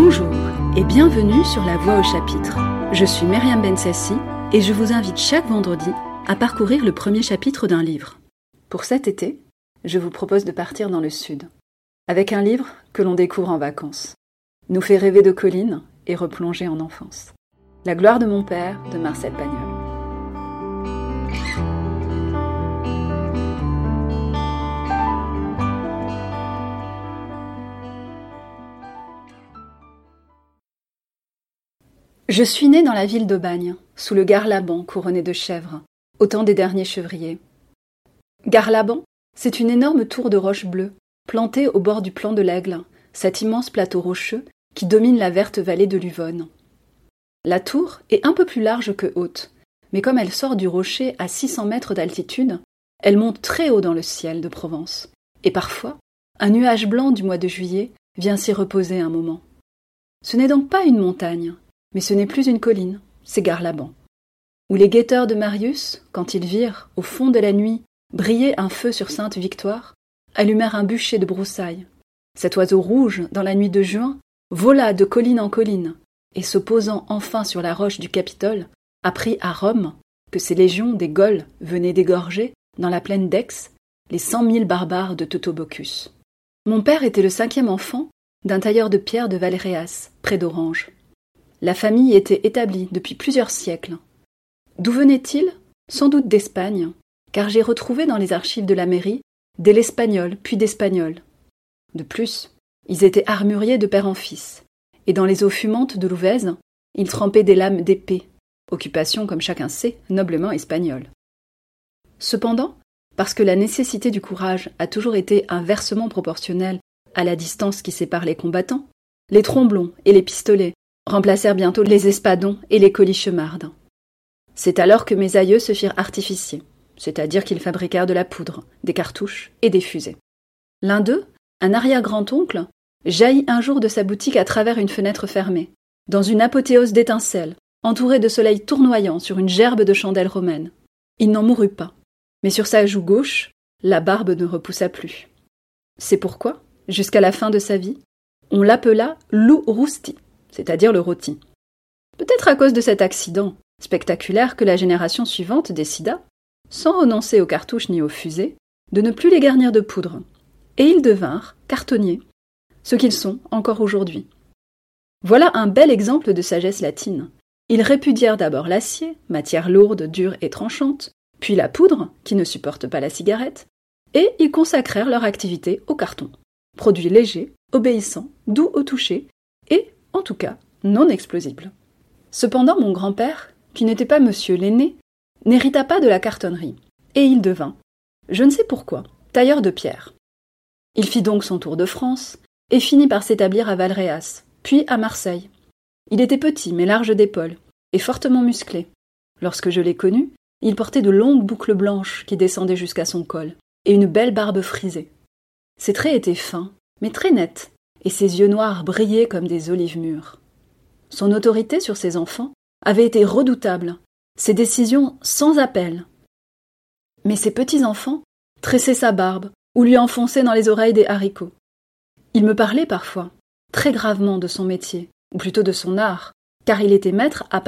Bonjour et bienvenue sur La Voix au chapitre. Je suis Myriam Bensassi et je vous invite chaque vendredi à parcourir le premier chapitre d'un livre. Pour cet été, je vous propose de partir dans le sud, avec un livre que l'on découvre en vacances, nous fait rêver de collines et replonger en enfance. La gloire de mon père de Marcel Pagnol. Je suis né dans la ville d'Aubagne, sous le Garlaban couronné de chèvres, au temps des derniers chevriers. Garlaban, c'est une énorme tour de roche bleue, plantée au bord du plan de l'Aigle, cet immense plateau rocheux qui domine la verte vallée de l'Uvonne. La tour est un peu plus large que haute, mais comme elle sort du rocher à 600 mètres d'altitude, elle monte très haut dans le ciel de Provence, et parfois, un nuage blanc du mois de juillet vient s'y reposer un moment. Ce n'est donc pas une montagne, mais ce n'est plus une colline, c'est Garlaban. Où les guetteurs de Marius, quand ils virent, au fond de la nuit, briller un feu sur Sainte-Victoire, allumèrent un bûcher de broussailles. Cet oiseau rouge, dans la nuit de juin, vola de colline en colline, et se posant enfin sur la roche du Capitole, apprit à Rome que ces légions des Gaules venaient d'égorger, dans la plaine d'Aix, les cent mille barbares de Totobocus. Mon père était le cinquième enfant d'un tailleur de pierre de Valréas, près d'Orange. La famille était établie depuis plusieurs siècles. D'où venait-il? Sans doute d'Espagne, car j'ai retrouvé dans les archives de la mairie des l'Espagnol puis d'Espagnols. De plus, ils étaient armuriers de père en fils, et dans les eaux fumantes de l'Ouvèze, ils trempaient des lames d'épée, occupation, comme chacun sait, noblement espagnole. Cependant, parce que la nécessité du courage a toujours été inversement proportionnelle à la distance qui sépare les combattants, les tromblons et les pistolets remplacèrent bientôt les espadons et les colichemardes. C'est alors que mes aïeux se firent artificiers, c'est-à-dire qu'ils fabriquèrent de la poudre, des cartouches et des fusées. L'un d'eux, un arrière-grand-oncle, jaillit un jour de sa boutique à travers une fenêtre fermée, dans une apothéose d'étincelles, entouré de soleil tournoyant sur une gerbe de chandelles romaines. Il n'en mourut pas, mais sur sa joue gauche, la barbe ne repoussa plus. C'est pourquoi, jusqu'à la fin de sa vie, on l'appela loup rousti c'est-à-dire le rôti. Peut-être à cause de cet accident spectaculaire que la génération suivante décida, sans renoncer aux cartouches ni aux fusées, de ne plus les garnir de poudre, et ils devinrent cartonniers, ce qu'ils sont encore aujourd'hui. Voilà un bel exemple de sagesse latine. Ils répudièrent d'abord l'acier, matière lourde, dure et tranchante, puis la poudre, qui ne supporte pas la cigarette, et ils consacrèrent leur activité au carton, produit léger, obéissant, doux au toucher, et en tout cas non explosible. Cependant, mon grand-père, qui n'était pas monsieur l'aîné, n'hérita pas de la cartonnerie, et il devint, je ne sais pourquoi, tailleur de pierre. Il fit donc son tour de France, et finit par s'établir à Valréas, puis à Marseille. Il était petit mais large d'épaules, et fortement musclé. Lorsque je l'ai connu, il portait de longues boucles blanches qui descendaient jusqu'à son col, et une belle barbe frisée. Ses traits étaient fins, mais très nets, et ses yeux noirs brillaient comme des olives mûres. Son autorité sur ses enfants avait été redoutable, ses décisions sans appel. Mais ses petits-enfants tressaient sa barbe ou lui enfonçaient dans les oreilles des haricots. Il me parlait parfois, très gravement de son métier, ou plutôt de son art, car il était maître à.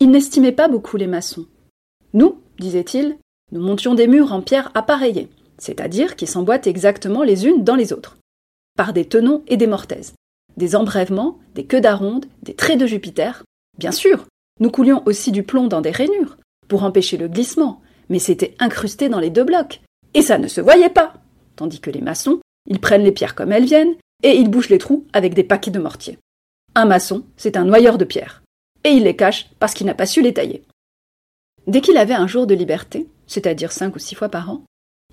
Il n'estimait pas beaucoup les maçons. Nous, disait-il, nous montions des murs en pierre appareillée, c'est-à-dire qui s'emboîtent exactement les unes dans les autres par des tenons et des mortaises, des embrèvements, des queues d'aronde, des traits de Jupiter. Bien sûr, nous coulions aussi du plomb dans des rainures, pour empêcher le glissement, mais c'était incrusté dans les deux blocs, et ça ne se voyait pas. Tandis que les maçons, ils prennent les pierres comme elles viennent, et ils bouchent les trous avec des paquets de mortier. Un maçon, c'est un noyeur de pierres, et il les cache parce qu'il n'a pas su les tailler. Dès qu'il avait un jour de liberté, c'est-à-dire cinq ou six fois par an,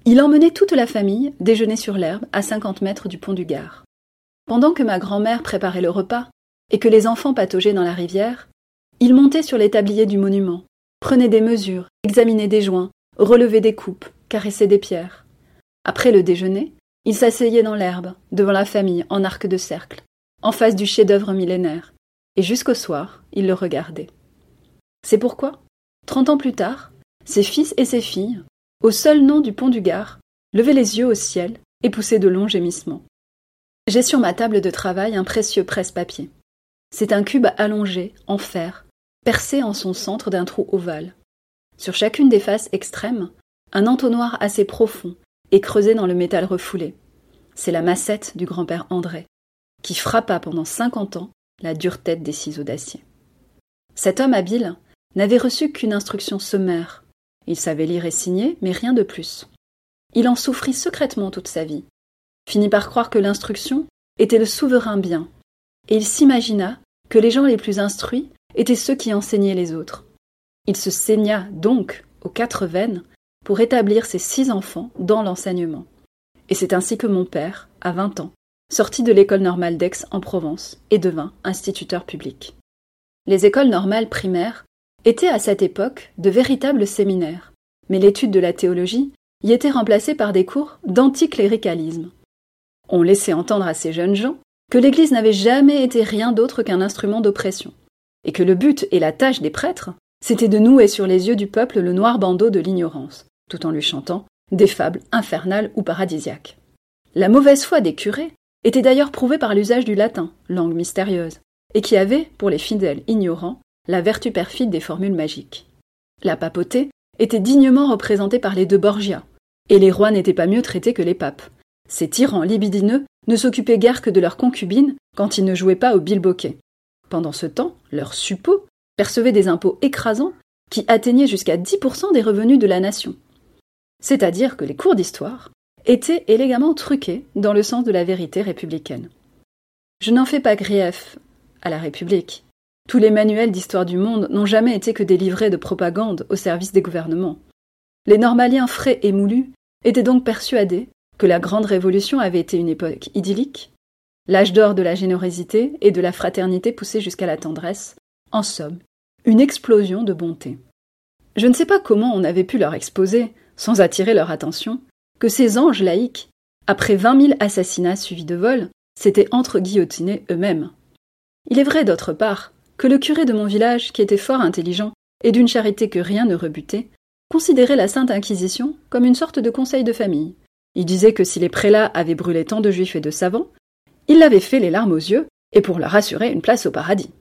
il emmenait toute la famille déjeuner sur l'herbe à cinquante mètres du pont du Gard. Pendant que ma grand-mère préparait le repas et que les enfants pataugeaient dans la rivière, il montait sur les du monument, prenait des mesures, examinait des joints, relevait des coupes, caressait des pierres. Après le déjeuner, il s'asseyait dans l'herbe, devant la famille, en arc de cercle, en face du chef-d'œuvre millénaire, et jusqu'au soir, il le regardait. C'est pourquoi, trente ans plus tard, ses fils et ses filles, au seul nom du pont du Gard, levaient les yeux au ciel et poussaient de longs gémissements. J'ai sur ma table de travail un précieux presse-papier. C'est un cube allongé, en fer, percé en son centre d'un trou ovale. Sur chacune des faces extrêmes, un entonnoir assez profond est creusé dans le métal refoulé. C'est la massette du grand-père André, qui frappa pendant cinquante ans la dure tête des ciseaux d'acier. Cet homme habile n'avait reçu qu'une instruction sommaire. Il savait lire et signer, mais rien de plus. Il en souffrit secrètement toute sa vie, finit par croire que l'instruction était le souverain bien, et il s'imagina que les gens les plus instruits étaient ceux qui enseignaient les autres. Il se saigna donc aux quatre veines pour établir ses six enfants dans l'enseignement. Et c'est ainsi que mon père, à vingt ans, sortit de l'école normale d'Aix en Provence et devint instituteur public. Les écoles normales primaires étaient à cette époque de véritables séminaires, mais l'étude de la théologie y était remplacée par des cours d'anticléricalisme. On laissait entendre à ces jeunes gens que l'Église n'avait jamais été rien d'autre qu'un instrument d'oppression, et que le but et la tâche des prêtres, c'était de nouer sur les yeux du peuple le noir bandeau de l'ignorance, tout en lui chantant des fables infernales ou paradisiaques. La mauvaise foi des curés était d'ailleurs prouvée par l'usage du latin, langue mystérieuse, et qui avait, pour les fidèles ignorants, la vertu perfide des formules magiques. La papauté était dignement représentée par les deux Borgia, et les rois n'étaient pas mieux traités que les papes. Ces tyrans libidineux ne s'occupaient guère que de leurs concubines quand ils ne jouaient pas au bilboquet. Pendant ce temps, leurs suppôts percevaient des impôts écrasants qui atteignaient jusqu'à 10% des revenus de la nation. C'est-à-dire que les cours d'histoire étaient élégamment truqués dans le sens de la vérité républicaine. Je n'en fais pas grief à la République. Tous les manuels d'histoire du monde n'ont jamais été que des livrets de propagande au service des gouvernements. Les normaliens frais et moulus étaient donc persuadés que la Grande Révolution avait été une époque idyllique, l'âge d'or de la générosité et de la fraternité poussé jusqu'à la tendresse, en somme, une explosion de bonté. Je ne sais pas comment on avait pu leur exposer, sans attirer leur attention, que ces anges laïcs, après vingt mille assassinats suivis de vols, s'étaient entre-guillotinés eux-mêmes. Il est vrai, d'autre part, que le curé de mon village, qui était fort intelligent et d'une charité que rien ne rebutait, considérait la Sainte Inquisition comme une sorte de conseil de famille. Il disait que si les prélats avaient brûlé tant de juifs et de savants, il l'avait fait les larmes aux yeux et pour leur assurer une place au paradis.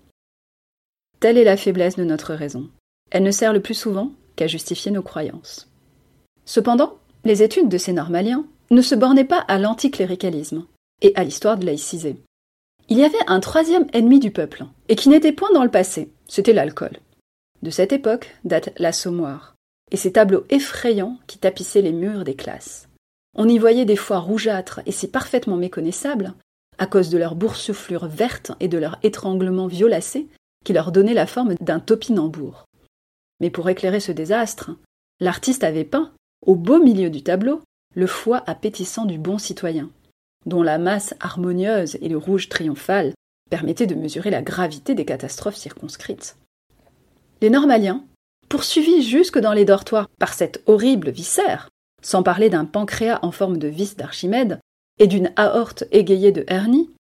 Telle est la faiblesse de notre raison. Elle ne sert le plus souvent qu'à justifier nos croyances. Cependant, les études de ces normaliens ne se bornaient pas à l'anticléricalisme et à l'histoire de laïcisée. Il y avait un troisième ennemi du peuple, et qui n'était point dans le passé, c'était l'alcool. De cette époque date l'assommoir, et ces tableaux effrayants qui tapissaient les murs des classes. On y voyait des foies rougeâtres et si parfaitement méconnaissables, à cause de leur boursouflure verte et de leur étranglement violacé, qui leur donnait la forme d'un topinambour. Mais pour éclairer ce désastre, l'artiste avait peint, au beau milieu du tableau, le foie appétissant du bon citoyen, dont la masse harmonieuse et le rouge triomphal permettaient de mesurer la gravité des catastrophes circonscrites. Les Normaliens, poursuivis jusque dans les dortoirs par cette horrible viscère, sans parler d'un pancréas en forme de vis d'Archimède et d'une aorte égayée de hernie,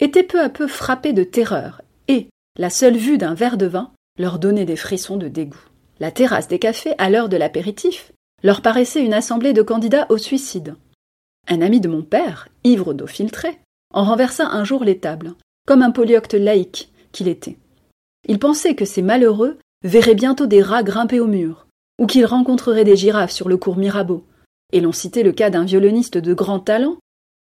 étaient peu à peu frappés de terreur et, la seule vue d'un verre de vin leur donnait des frissons de dégoût. La terrasse des cafés, à l'heure de l'apéritif, leur paraissait une assemblée de candidats au suicide. Un ami de mon père, ivre d'eau filtrée, en renversa un jour les tables, comme un polyocte laïque qu'il était. Il pensait que ces malheureux verraient bientôt des rats grimper au mur, ou qu'ils rencontreraient des girafes sur le cours Mirabeau, et l'on citait le cas d'un violoniste de grand talent,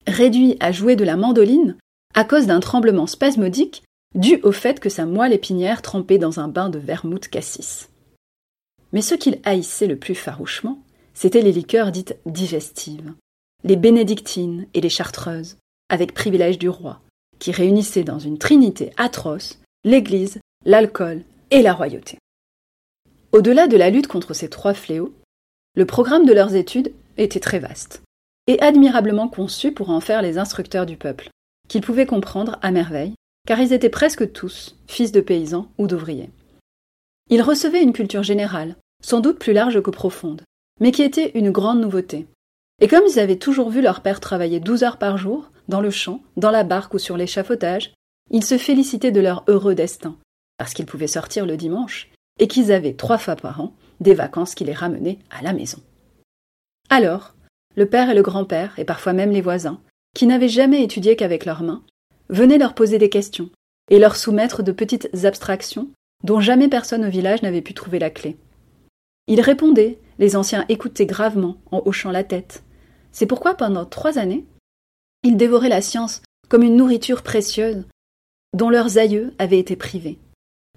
réduit à jouer de la mandoline à cause d'un tremblement spasmodique dû au fait que sa moelle épinière trempait dans un bain de vermouth cassis. Mais ce qu'il haïssait le plus farouchement, c'étaient les liqueurs dites digestives, les bénédictines et les chartreuses, avec privilège du roi, qui réunissaient dans une trinité atroce l'Église, l'alcool et la royauté. Au-delà de la lutte contre ces trois fléaux, le programme de leurs études était très vaste, et admirablement conçu pour en faire les instructeurs du peuple, qu'ils pouvaient comprendre à merveille car ils étaient presque tous fils de paysans ou d'ouvriers. Ils recevaient une culture générale, sans doute plus large que profonde, mais qui était une grande nouveauté. Et comme ils avaient toujours vu leur père travailler douze heures par jour, dans le champ, dans la barque ou sur l'échafaudage, ils se félicitaient de leur heureux destin, parce qu'ils pouvaient sortir le dimanche, et qu'ils avaient trois fois par an des vacances qui les ramenaient à la maison. Alors, le père et le grand-père, et parfois même les voisins, qui n'avaient jamais étudié qu'avec leurs mains, venaient leur poser des questions et leur soumettre de petites abstractions dont jamais personne au village n'avait pu trouver la clé. Ils répondaient, les anciens écoutaient gravement en hochant la tête. C'est pourquoi pendant trois années, ils dévoraient la science comme une nourriture précieuse dont leurs aïeux avaient été privés.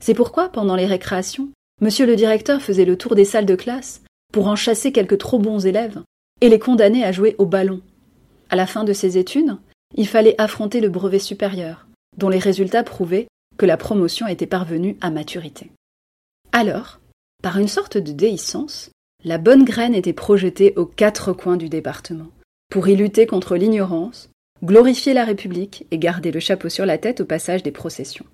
C'est pourquoi, pendant les récréations, monsieur le directeur faisait le tour des salles de classe pour en chasser quelques trop bons élèves et les condamner à jouer au ballon. À la fin de ses études, il fallait affronter le brevet supérieur, dont les résultats prouvaient que la promotion était parvenue à maturité. Alors, par une sorte de déhiscence, la bonne graine était projetée aux quatre coins du département, pour y lutter contre l'ignorance, glorifier la République et garder le chapeau sur la tête au passage des processions.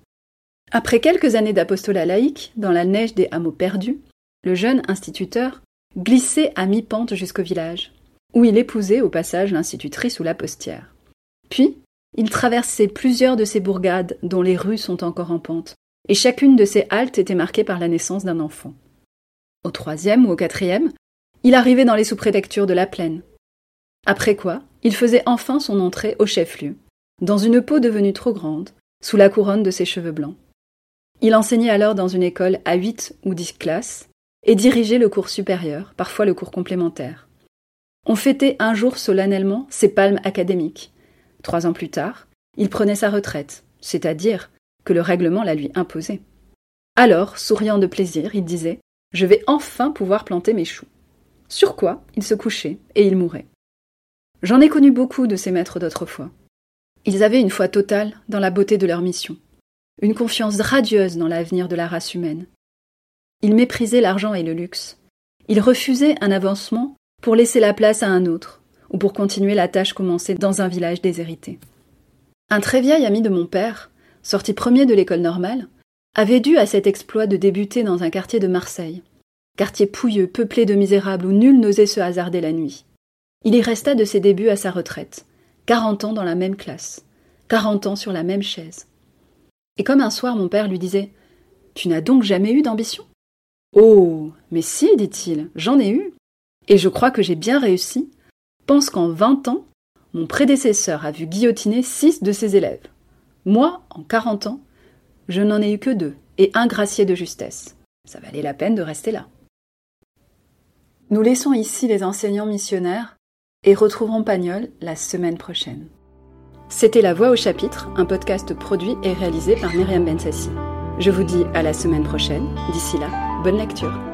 Après quelques années d'apostolat laïque, dans la neige des hameaux perdus, le jeune instituteur glissait à mi-pente jusqu'au village, où il épousait au passage l'institutrice ou la postière. Puis, il traversait plusieurs de ces bourgades dont les rues sont encore en pente, et chacune de ces haltes était marquée par la naissance d'un enfant. Au troisième ou au quatrième, il arrivait dans les sous-préfectures de la plaine. Après quoi, il faisait enfin son entrée au chef-lieu, dans une peau devenue trop grande, sous la couronne de ses cheveux blancs. Il enseignait alors dans une école à huit ou dix classes, et dirigeait le cours supérieur, parfois le cours complémentaire. On fêtait un jour solennellement ses palmes académiques. Trois ans plus tard, il prenait sa retraite, c'est-à-dire que le règlement la lui imposait. Alors, souriant de plaisir, il disait Je vais enfin pouvoir planter mes choux. Sur quoi il se couchait et il mourait. J'en ai connu beaucoup de ces maîtres d'autrefois. Ils avaient une foi totale dans la beauté de leur mission, une confiance radieuse dans l'avenir de la race humaine, il méprisait l'argent et le luxe. Il refusait un avancement pour laisser la place à un autre, ou pour continuer la tâche commencée dans un village déshérité. Un très vieil ami de mon père, sorti premier de l'école normale, avait dû à cet exploit de débuter dans un quartier de Marseille, quartier pouilleux, peuplé de misérables où nul n'osait se hasarder la nuit. Il y resta de ses débuts à sa retraite, quarante ans dans la même classe, quarante ans sur la même chaise. Et comme un soir mon père lui disait Tu n'as donc jamais eu d'ambition? Oh. Mais si, dit-il, j'en ai eu. Et je crois que j'ai bien réussi. Pense qu'en vingt ans, mon prédécesseur a vu guillotiner six de ses élèves. Moi, en quarante ans, je n'en ai eu que deux, et un gracier de justesse. Ça valait la peine de rester là. Nous laissons ici les enseignants missionnaires et retrouverons Pagnol la semaine prochaine. C'était La Voix au chapitre, un podcast produit et réalisé par Myriam Bensassi. Je vous dis à la semaine prochaine. D'ici là, bonne lecture.